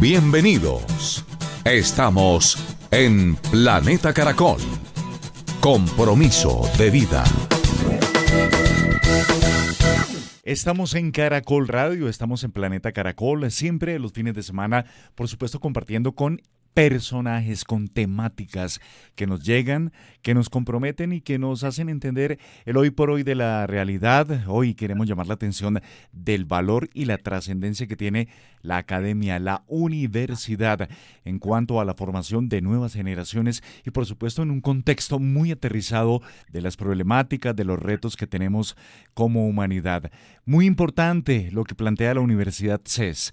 Bienvenidos. Estamos en Planeta Caracol. Compromiso de vida. Estamos en Caracol Radio, estamos en Planeta Caracol, siempre los fines de semana, por supuesto compartiendo con personajes con temáticas que nos llegan, que nos comprometen y que nos hacen entender el hoy por hoy de la realidad. Hoy queremos llamar la atención del valor y la trascendencia que tiene la academia, la universidad en cuanto a la formación de nuevas generaciones y por supuesto en un contexto muy aterrizado de las problemáticas, de los retos que tenemos como humanidad. Muy importante lo que plantea la Universidad CES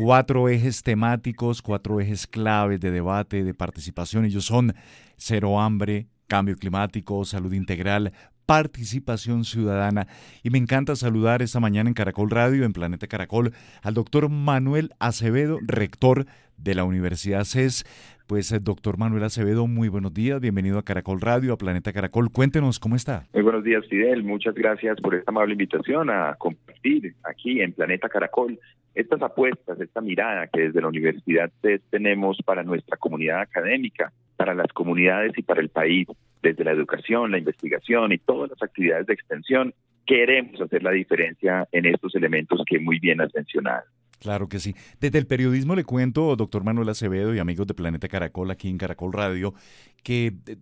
cuatro ejes temáticos, cuatro ejes claves de debate, de participación. Ellos son cero hambre, cambio climático, salud integral, participación ciudadana. Y me encanta saludar esta mañana en Caracol Radio, en Planeta Caracol, al doctor Manuel Acevedo, rector de la Universidad CES. Pues, eh, doctor Manuel Acevedo, muy buenos días, bienvenido a Caracol Radio, a Planeta Caracol. Cuéntenos cómo está. Muy buenos días, Fidel. Muchas gracias por esta amable invitación a compartir aquí en Planeta Caracol estas apuestas, esta mirada que desde la Universidad CES tenemos para nuestra comunidad académica, para las comunidades y para el país, desde la educación, la investigación y todas las actividades de extensión, queremos hacer la diferencia en estos elementos que muy bien has mencionado. Claro que sí. Desde el periodismo le cuento, doctor Manuel Acevedo y amigos de Planeta Caracol aquí en Caracol Radio, que eh,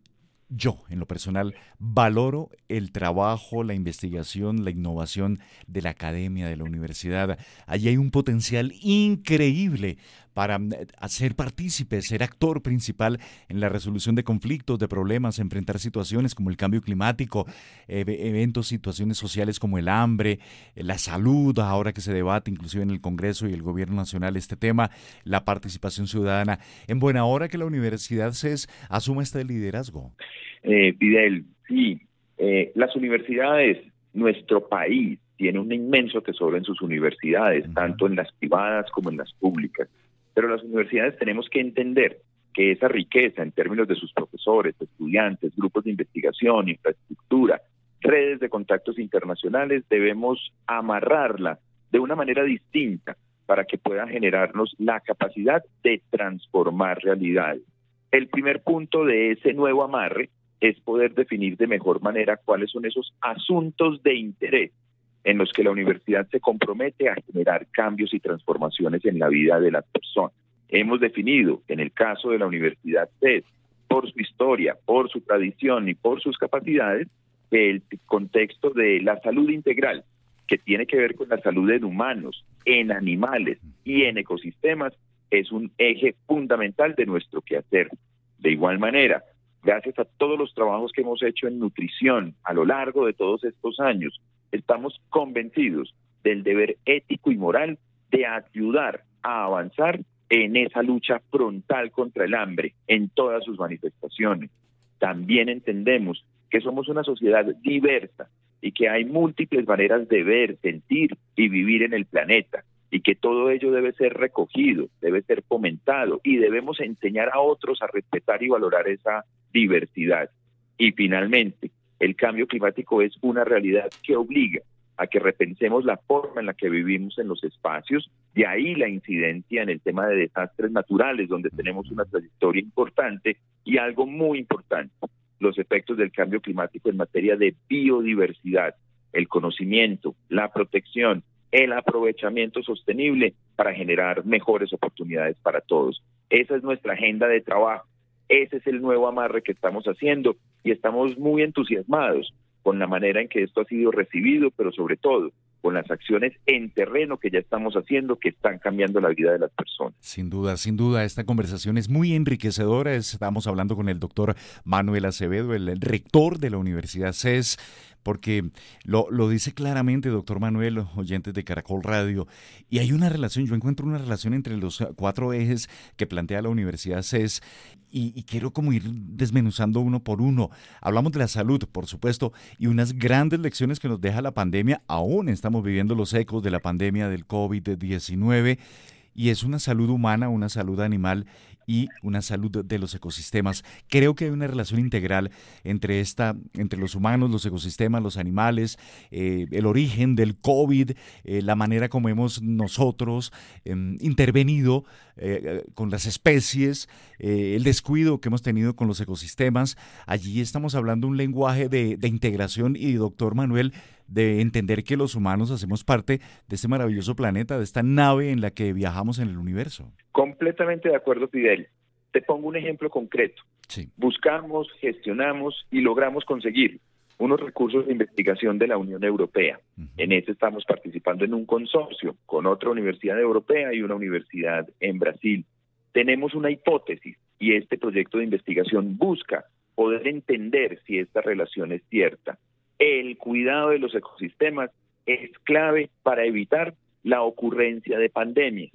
yo, en lo personal, valoro el trabajo, la investigación, la innovación de la academia, de la universidad. Allí hay un potencial increíble para mm, ser partícipe, ser actor principal en la resolución de conflictos, de problemas, enfrentar situaciones como el cambio climático, eventos, situaciones sociales como el hambre, eh, la salud, ahora que se debate inclusive en el Congreso y el Gobierno Nacional este tema, la participación ciudadana. En buena hora que la Universidad CES asuma este liderazgo. Eh, Fidel, sí, eh, las universidades, nuestro país, tiene un inmenso tesoro en sus universidades, tanto en las privadas como en las públicas. Pero las universidades tenemos que entender que esa riqueza en términos de sus profesores, estudiantes, grupos de investigación, infraestructura, redes de contactos internacionales, debemos amarrarla de una manera distinta para que pueda generarnos la capacidad de transformar realidades. El primer punto de ese nuevo amarre es poder definir de mejor manera cuáles son esos asuntos de interés en los que la universidad se compromete a generar cambios y transformaciones en la vida de las personas. Hemos definido, en el caso de la Universidad CES, por su historia, por su tradición y por sus capacidades, el contexto de la salud integral, que tiene que ver con la salud en humanos, en animales y en ecosistemas, es un eje fundamental de nuestro quehacer. De igual manera, gracias a todos los trabajos que hemos hecho en nutrición a lo largo de todos estos años, estamos convencidos del deber ético y moral de ayudar a avanzar en esa lucha frontal contra el hambre en todas sus manifestaciones. También entendemos que somos una sociedad diversa y que hay múltiples maneras de ver, sentir y vivir en el planeta y que todo ello debe ser recogido, debe ser fomentado y debemos enseñar a otros a respetar y valorar esa diversidad. Y finalmente, el cambio climático es una realidad que obliga a que repensemos la forma en la que vivimos en los espacios, de ahí la incidencia en el tema de desastres naturales, donde tenemos una trayectoria importante y algo muy importante, los efectos del cambio climático en materia de biodiversidad, el conocimiento, la protección, el aprovechamiento sostenible para generar mejores oportunidades para todos. Esa es nuestra agenda de trabajo. Ese es el nuevo amarre que estamos haciendo y estamos muy entusiasmados con la manera en que esto ha sido recibido, pero sobre todo con las acciones en terreno que ya estamos haciendo que están cambiando la vida de las personas. Sin duda, sin duda, esta conversación es muy enriquecedora. Estamos hablando con el doctor Manuel Acevedo, el rector de la Universidad CES porque lo, lo, dice claramente, doctor Manuel, oyentes de Caracol Radio, y hay una relación, yo encuentro una relación entre los cuatro ejes que plantea la Universidad CES y, quiero como ir desmenuzando uno por uno. Hablamos de la salud, por supuesto, y unas grandes lecciones que nos deja la pandemia, aún estamos viviendo los ecos de la pandemia del COVID-19 y es una salud humana, una salud animal y una salud de los ecosistemas. Creo que hay una relación integral entre esta, entre los humanos, los ecosistemas, los animales, eh, el origen del COVID, eh, la manera como hemos nosotros em, intervenido eh, con las especies, el descuido que hemos tenido con los ecosistemas. Allí estamos hablando un lenguaje de, de integración y, doctor Manuel, de entender que los humanos hacemos parte de este maravilloso planeta, de esta nave en la que viajamos en el universo. Completamente de acuerdo, Fidel. Te pongo un ejemplo concreto. Buscamos, gestionamos y logramos conseguir unos recursos de investigación de la Unión Europea. En este estamos participando en un consorcio con otra universidad europea y una universidad en Brasil. Tenemos una hipótesis y este proyecto de investigación busca poder entender si esta relación es cierta el cuidado de los ecosistemas es clave para evitar la ocurrencia de pandemias.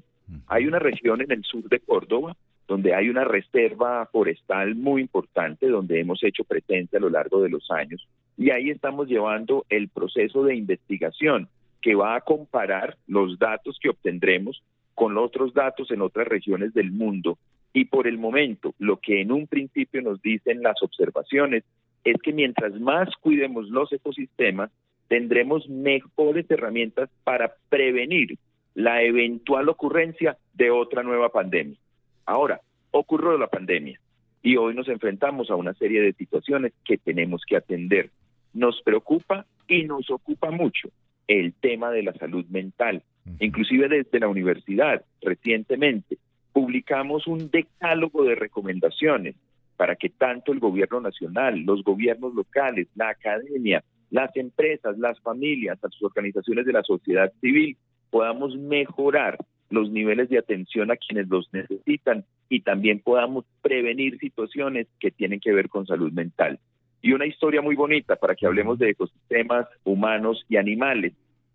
Hay una región en el sur de Córdoba donde hay una reserva forestal muy importante, donde hemos hecho presencia a lo largo de los años, y ahí estamos llevando el proceso de investigación que va a comparar los datos que obtendremos con otros datos en otras regiones del mundo. Y por el momento, lo que en un principio nos dicen las observaciones es que mientras más cuidemos los ecosistemas, tendremos mejores herramientas para prevenir la eventual ocurrencia de otra nueva pandemia. Ahora, ocurrió la pandemia y hoy nos enfrentamos a una serie de situaciones que tenemos que atender. Nos preocupa y nos ocupa mucho el tema de la salud mental. Inclusive desde la universidad, recientemente, publicamos un decálogo de recomendaciones para que tanto el gobierno nacional, los gobiernos locales, la academia, las empresas, las familias, las organizaciones de la sociedad civil podamos mejorar los niveles de atención a quienes los necesitan y también podamos prevenir situaciones que tienen que ver con salud mental. Y una historia muy bonita para que hablemos de ecosistemas humanos y animales.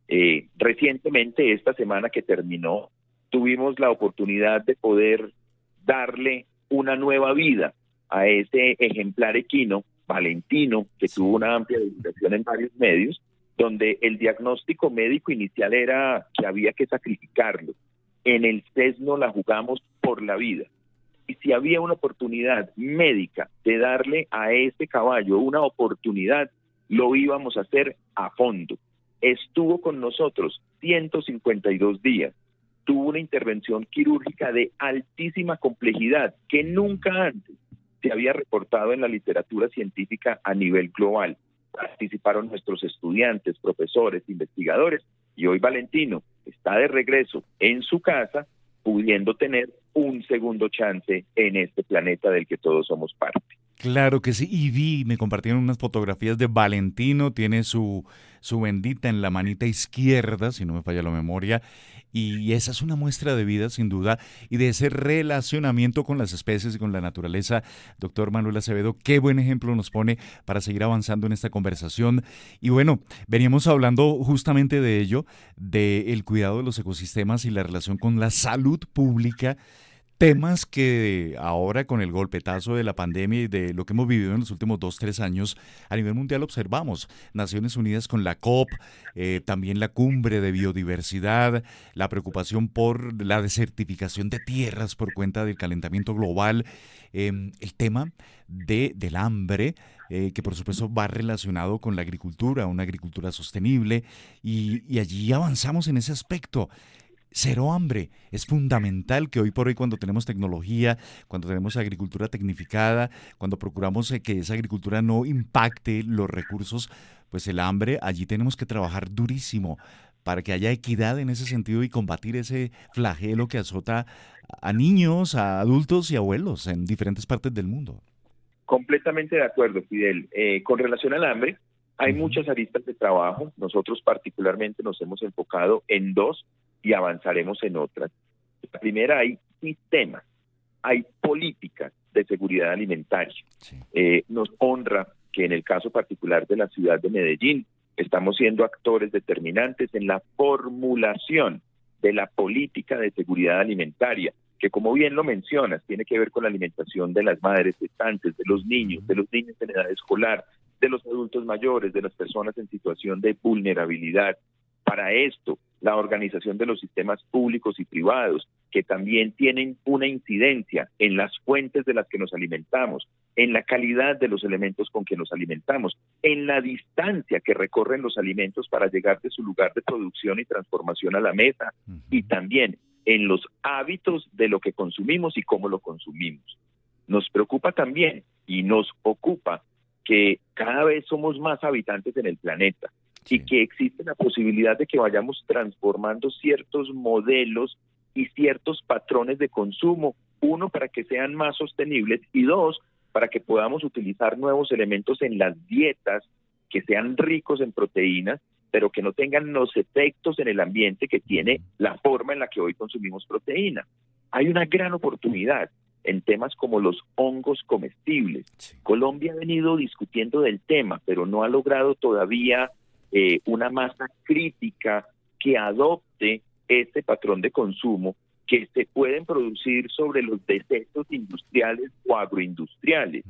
Eh, recientemente, esta semana que terminó, tuvimos la oportunidad de poder darle una nueva vida a ese ejemplar equino, Valentino, que tuvo una amplia divulgación en varios medios, donde el diagnóstico médico inicial era que había que sacrificarlo. En el CES no la jugamos por la vida. Y si había una oportunidad médica de darle a ese caballo una oportunidad, lo íbamos a hacer a fondo. Estuvo con nosotros 152 días. Tuvo una intervención quirúrgica de altísima complejidad que nunca antes había reportado en la literatura científica a nivel global. Participaron nuestros estudiantes, profesores, investigadores y hoy Valentino está de regreso en su casa pudiendo tener un segundo chance en este planeta del que todos somos parte. Claro que sí, y vi, me compartieron unas fotografías de Valentino, tiene su, su bendita en la manita izquierda, si no me falla la memoria, y esa es una muestra de vida, sin duda, y de ese relacionamiento con las especies y con la naturaleza. Doctor Manuel Acevedo, qué buen ejemplo nos pone para seguir avanzando en esta conversación. Y bueno, veníamos hablando justamente de ello, del cuidado de los ecosistemas y la relación con la salud pública temas que ahora con el golpetazo de la pandemia y de lo que hemos vivido en los últimos dos, tres años a nivel mundial observamos. Naciones Unidas con la COP, eh, también la cumbre de biodiversidad, la preocupación por la desertificación de tierras por cuenta del calentamiento global, em, el tema de, del hambre. Eh, que por supuesto va relacionado con la agricultura, una agricultura sostenible, y, y allí avanzamos en ese aspecto cero hambre. Es fundamental que hoy por hoy cuando tenemos tecnología, cuando tenemos agricultura tecnificada, cuando procuramos eh, que esa agricultura no impacte los recursos, pues el hambre, allí tenemos que trabajar durísimo para que haya equidad en ese sentido y combatir ese flagelo que azota a niños, a adultos y abuelos en diferentes partes del mundo. Completamente de acuerdo, Fidel. Eh, con relación al hambre, hay muchas aristas de trabajo. Nosotros particularmente nos hemos enfocado en dos y avanzaremos en otras. La primera, hay sistemas, hay políticas de seguridad alimentaria. Eh, nos honra que en el caso particular de la ciudad de Medellín estamos siendo actores determinantes en la formulación de la política de seguridad alimentaria, que como bien lo mencionas, tiene que ver con la alimentación de las madres gestantes, de los niños, de los niños en edad escolar, de los adultos mayores, de las personas en situación de vulnerabilidad. Para esto, la organización de los sistemas públicos y privados que también tienen una incidencia en las fuentes de las que nos alimentamos, en la calidad de los elementos con que nos alimentamos, en la distancia que recorren los alimentos para llegar de su lugar de producción y transformación a la mesa, y también en los hábitos de lo que consumimos y cómo lo consumimos. Nos preocupa también y nos ocupa que cada vez somos más habitantes en el planeta y que existe la posibilidad de que vayamos transformando ciertos modelos y ciertos patrones de consumo, uno para que sean más sostenibles y dos para que podamos utilizar nuevos elementos en las dietas que sean ricos en proteínas, pero que no tengan los efectos en el ambiente que tiene la forma en la que hoy consumimos proteína. Hay una gran oportunidad en temas como los hongos comestibles. Colombia ha venido discutiendo del tema, pero no ha logrado todavía eh, una masa crítica que adopte este patrón de consumo que se pueden producir sobre los desechos industriales o agroindustriales.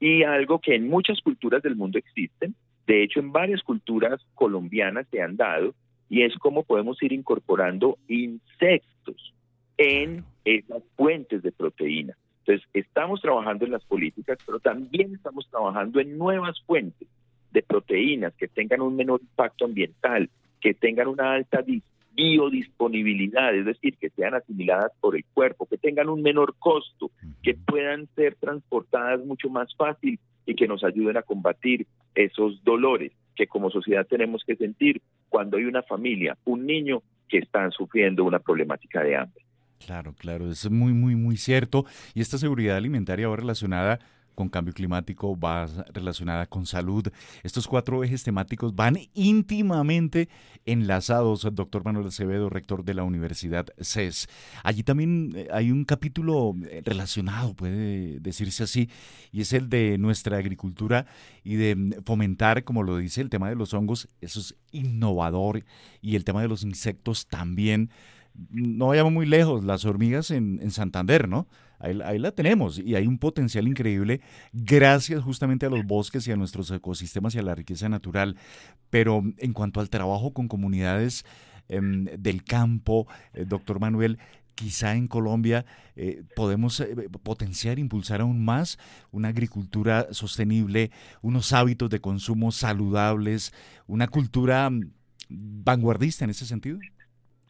Y algo que en muchas culturas del mundo existen, de hecho en varias culturas colombianas se han dado, y es cómo podemos ir incorporando insectos en esas fuentes de proteína. Entonces, estamos trabajando en las políticas, pero también estamos trabajando en nuevas fuentes de proteínas que tengan un menor impacto ambiental, que tengan una alta biodisponibilidad, es decir, que sean asimiladas por el cuerpo, que tengan un menor costo, que puedan ser transportadas mucho más fácil y que nos ayuden a combatir esos dolores que como sociedad tenemos que sentir cuando hay una familia, un niño que están sufriendo una problemática de hambre. Claro, claro, es muy, muy, muy cierto. Y esta seguridad alimentaria va relacionada con cambio climático, va relacionada con salud. Estos cuatro ejes temáticos van íntimamente enlazados, doctor Manuel Acevedo, rector de la Universidad CES. Allí también eh, hay un capítulo eh, relacionado, puede decirse así, y es el de nuestra agricultura y de mm, fomentar, como lo dice, el tema de los hongos, eso es innovador, y el tema de los insectos también. No vayamos muy lejos, las hormigas en, en Santander, ¿no? Ahí, la tenemos y hay un potencial increíble gracias justamente a los bosques y a nuestros ecosistemas y a la riqueza natural. Pero en cuanto al trabajo con comunidades em, del campo, eh, doctor Manuel, quizá en Colombia eh, podemos eh, potenciar, impulsar aún más una agricultura sostenible, unos hábitos de consumo saludables, una cultura mm, vanguardista en ese sentido?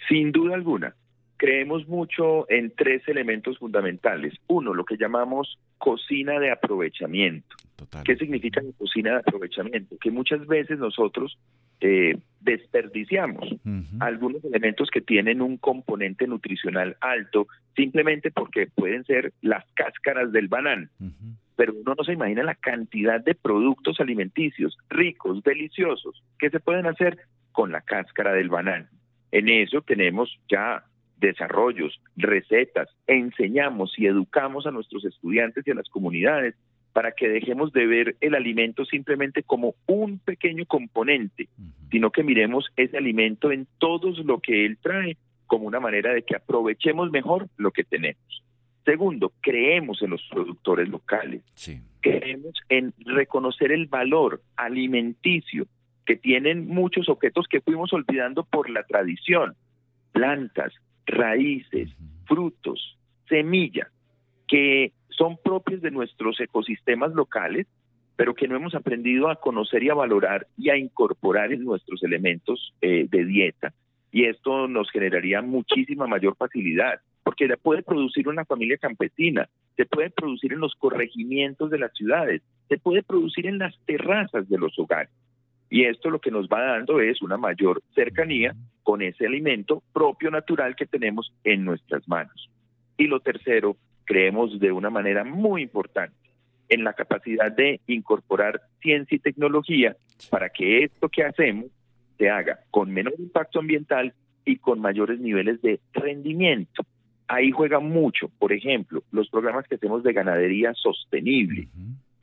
Sin duda alguna creemos mucho en tres elementos fundamentales. Uno, lo que llamamos cocina de aprovechamiento. ¿Qué significa cocina de aprovechamiento? Que muchas veces nosotros eh, desperdiciamos algunos elementos que tienen un componente nutricional alto simplemente porque pueden ser las cáscaras del banano. Pero uno no se imagina la cantidad de productos alimenticios ricos, deliciosos, que se pueden hacer con la cáscara del banano. En eso tenemos ya desarrollos, recetas, enseñamos y educamos a nuestros estudiantes y a las comunidades para que dejemos de ver el alimento simplemente como un pequeño componente, sino que miremos ese alimento en todo lo que él trae como una manera de que aprovechemos mejor lo que tenemos. Segundo, creemos en los productores locales. Creemos en reconocer el valor alimenticio que tienen muchos objetos que fuimos olvidando por la tradición. Plantas, raíces, frutos, semillas, que son propios de nuestros ecosistemas locales, pero que no hemos aprendido a conocer y a valorar y a incorporar en nuestros elementos eh, de dieta. Y esto nos generaría muchísima mayor facilidad, porque se puede producir una familia campesina, se puede producir en los corregimientos de las ciudades, se puede producir en las terrazas de los hogares. Y esto lo que nos va dando es una mayor cercanía con ese alimento propio natural que tenemos en nuestras manos. Y lo tercero, creemos de una manera muy importante en la capacidad de incorporar ciencia y tecnología para que esto que hacemos se haga con menor impacto ambiental y con mayores niveles de rendimiento. Ahí juega mucho, por ejemplo, los programas que hacemos de ganadería sostenible,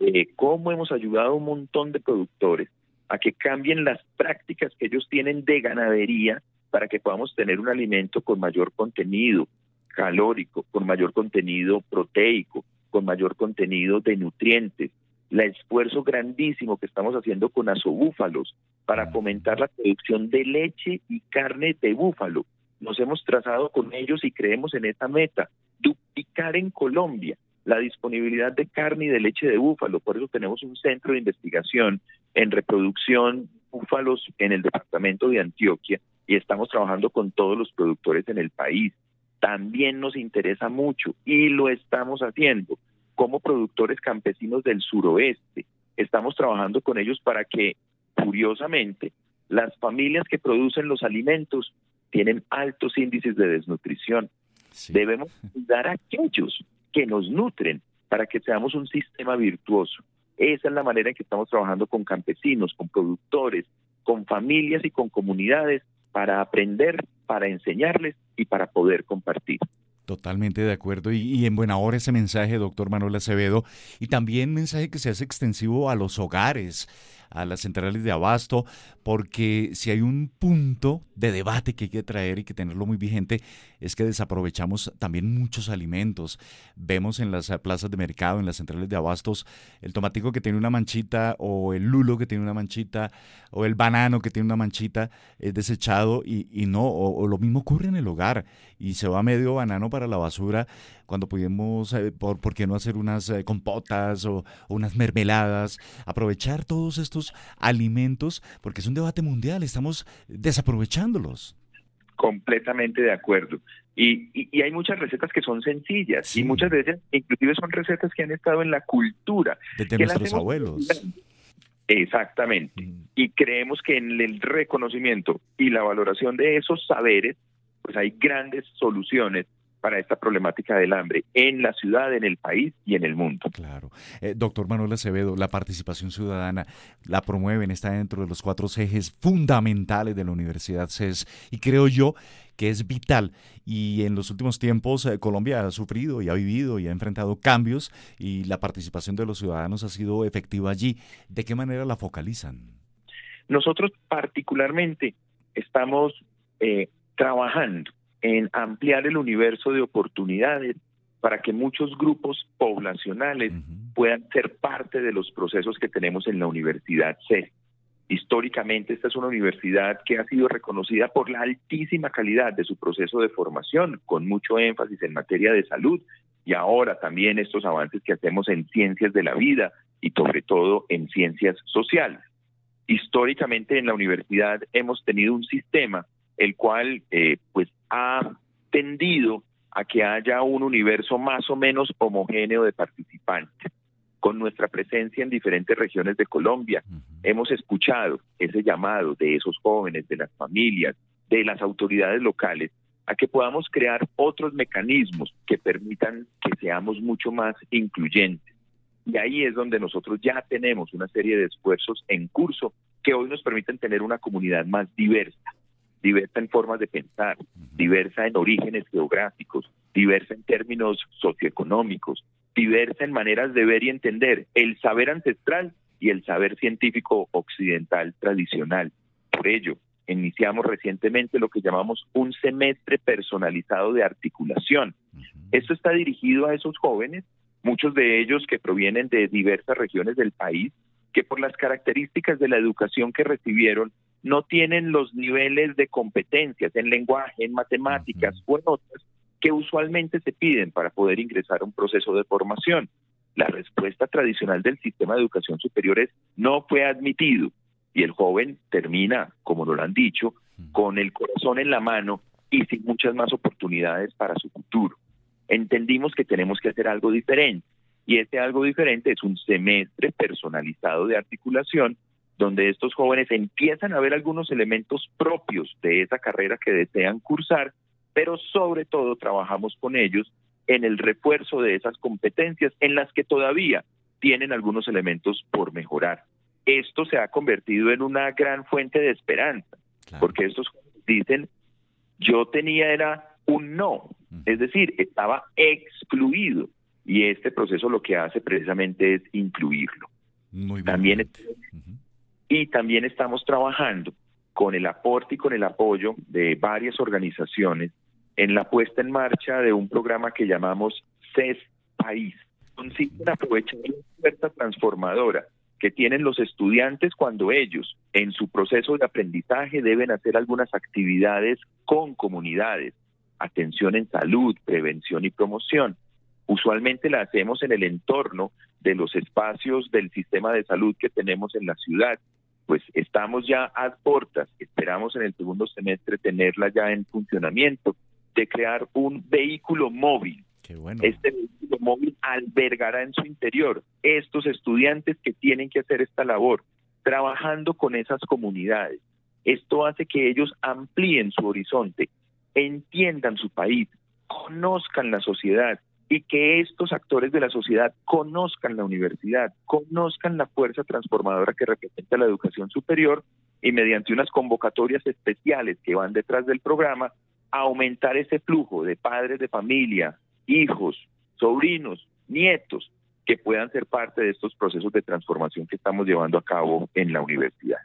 eh, cómo hemos ayudado a un montón de productores a que cambien las prácticas que ellos tienen de ganadería para que podamos tener un alimento con mayor contenido calórico, con mayor contenido proteico, con mayor contenido de nutrientes. El esfuerzo grandísimo que estamos haciendo con azobúfalos para fomentar la producción de leche y carne de búfalo, nos hemos trazado con ellos y creemos en esta meta, duplicar en Colombia la disponibilidad de carne y de leche de búfalo. Por eso tenemos un centro de investigación en reproducción búfalos en el departamento de Antioquia y estamos trabajando con todos los productores en el país. También nos interesa mucho y lo estamos haciendo como productores campesinos del suroeste. Estamos trabajando con ellos para que, curiosamente, las familias que producen los alimentos tienen altos índices de desnutrición. Debemos dar a aquellos que nos nutren para que seamos un sistema virtuoso. Esa es la manera en que estamos trabajando con campesinos, con productores, con familias y con comunidades para aprender, para enseñarles y para poder compartir. Totalmente de acuerdo y, en buena hora ese mensaje, doctor Manuel Acevedo, y también mensaje que se hace extensivo a los hogares, a las centrales de abasto, porque si hay un punto de debate que hay que traer y que tenerlo muy vigente, es que desaprovechamos también muchos alimentos. Vemos en las plazas de mercado, en las centrales de abastos, el tomatico que tiene una manchita, o el lulo que tiene una manchita, o el banano que tiene una manchita, es desechado y, no, o, lo mismo ocurre en el hogar, y se va medio banano para la basura, cuando pudimos, eh, por, ¿por qué no hacer unas eh, compotas o unas mermeladas? Aprovechar todos estos alimentos, porque es un debate mundial, estamos desaprovechándolos. Completamente de acuerdo. Y, hay muchas recetas que son sencillas y muchas veces inclusive son recetas que han estado en la cultura. De nuestros abuelos. Exactamente. Mm. Y creemos que en el reconocimiento y la valoración de esos saberes, pues hay grandes soluciones para esta problemática del hambre en la ciudad, en el país y en el mundo. Claro. Eh, doctor Manuel Acevedo, la participación ciudadana la promueven, está dentro de los cuatro ejes fundamentales de la Universidad CES y creo yo que es vital. Y en los últimos tiempos eh, Colombia ha sufrido y ha vivido y ha enfrentado cambios y la participación de los ciudadanos ha sido efectiva allí. ¿De qué manera la focalizan? Nosotros particularmente estamos eh, trabajando en ampliar el universo de oportunidades para que muchos grupos poblacionales puedan ser parte de los procesos que tenemos en la Universidad C. Históricamente esta es una universidad que ha sido reconocida por la altísima calidad de su proceso de formación, con mucho énfasis en materia de salud y ahora también estos avances que hacemos en ciencias de la vida y sobre todo en ciencias sociales. Históricamente en la universidad hemos tenido un sistema el cual eh, pues ha tendido a que haya un universo más o menos homogéneo de participantes. Con nuestra presencia en diferentes regiones de Colombia, hemos escuchado ese llamado de esos jóvenes, de las familias, de las autoridades locales, a que podamos crear otros mecanismos que permitan que seamos mucho más incluyentes. Y ahí es donde nosotros ya tenemos una serie de esfuerzos en curso que hoy nos permiten tener una comunidad más diversa, diversa en formas de pensar, diversa en orígenes geográficos, diversa en términos socioeconómicos, diversa en maneras de ver y entender el saber ancestral y el saber científico occidental tradicional. Por ello, iniciamos recientemente lo que llamamos un semestre personalizado de articulación. Esto está dirigido a esos jóvenes, muchos de ellos que provienen de diversas regiones del país, que por las características de la educación que recibieron no tienen los niveles de competencias en lenguaje, en matemáticas o en otras que usualmente se piden para poder ingresar a un proceso de formación. La respuesta tradicional del sistema de educación superior es no fue admitido y el joven termina, como lo han dicho, con el corazón en la mano y sin muchas más oportunidades para su futuro. Entendimos que tenemos que hacer algo diferente y este algo diferente es un semestre personalizado de articulación donde estos jóvenes empiezan a ver algunos elementos propios de esa carrera que desean cursar, pero sobre todo trabajamos con ellos en el refuerzo de esas competencias en las que todavía tienen algunos elementos por mejorar. Esto se ha convertido en una gran fuente de esperanza, porque estos dicen, yo tenía era un no, es decir, estaba excluido y este proceso lo que hace precisamente es incluirlo. Muy bien. También y también estamos trabajando con el aporte y con el apoyo de varias organizaciones en la puesta en marcha de un programa que llamamos CES País. Consiste en aprovechar la oferta transformadora que tienen los estudiantes cuando ellos, en su proceso de aprendizaje, deben hacer algunas actividades con comunidades, atención en salud, prevención y promoción. Usualmente la hacemos en el entorno de los espacios del sistema de salud que tenemos en la ciudad. Pues estamos ya a portas, esperamos en el segundo semestre tenerla ya en funcionamiento, de crear un vehículo móvil. Este vehículo móvil albergará en su interior estos estudiantes que tienen que hacer esta labor, trabajando con esas comunidades. Esto hace que ellos amplíen su horizonte, entiendan su país, conozcan la sociedad y que estos actores de la sociedad conozcan la universidad, conozcan la fuerza transformadora que representa la educación superior y mediante unas convocatorias especiales que van detrás del programa, aumentar ese flujo de padres de familia, hijos, sobrinos, nietos, que puedan ser parte de estos procesos de transformación que estamos llevando a cabo en la universidad.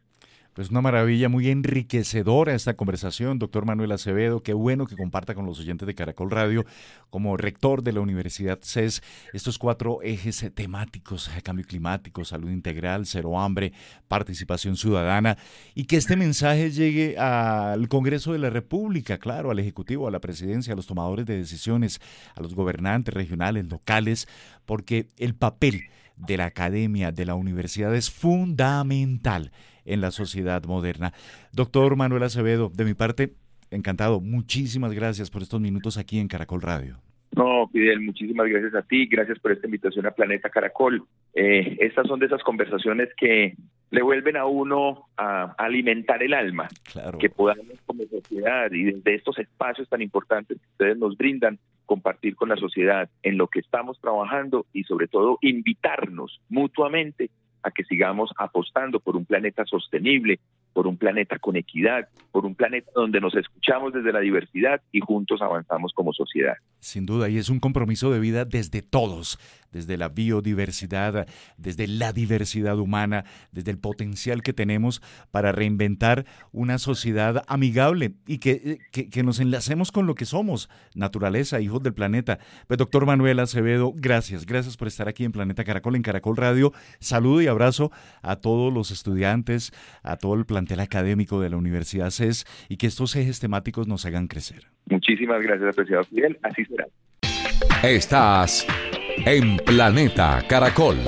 Pues una maravilla, muy enriquecedora esta conversación, doctor Manuel Acevedo. Qué bueno que comparta con los oyentes de Caracol Radio, como rector de la Universidad CES, estos cuatro ejes temáticos, eh, cambio climático, salud integral, cero hambre, participación ciudadana, y que este mensaje llegue al Congreso de la República, claro, al Ejecutivo, a la Presidencia, a los tomadores de decisiones, a los gobernantes regionales, locales, porque el papel de la academia, de la universidad es fundamental en la sociedad moderna. Doctor Manuel Acevedo, de mi parte, encantado. Muchísimas gracias por estos minutos aquí en Caracol Radio. No, Fidel, muchísimas gracias a ti, gracias por esta invitación a Planeta Caracol. Eh, estas son de esas conversaciones que le vuelven a uno a, alimentar el alma, que podamos como sociedad y desde estos espacios tan importantes que ustedes nos brindan, compartir con la sociedad en lo que estamos trabajando y sobre todo invitarnos mutuamente a que sigamos apostando por un planeta sostenible, por un planeta con equidad, por un planeta donde nos escuchamos desde la diversidad y juntos avanzamos como sociedad. Sin duda, y es un compromiso de vida desde todos, desde la biodiversidad, desde la diversidad humana, desde el potencial que tenemos para reinventar una sociedad amigable y que, que, nos enlacemos con lo que somos, naturaleza, hijos del planeta. Pues doctor Manuel Acevedo, gracias, gracias por estar aquí en Planeta Caracol, en Caracol Radio. Saludo y abrazo a todos los estudiantes, a todo el plantel académico de la Universidad CES y que estos ejes temáticos nos hagan crecer. Muchísimas gracias, apreciado Fidel. Así será. Estás en Planeta Caracol.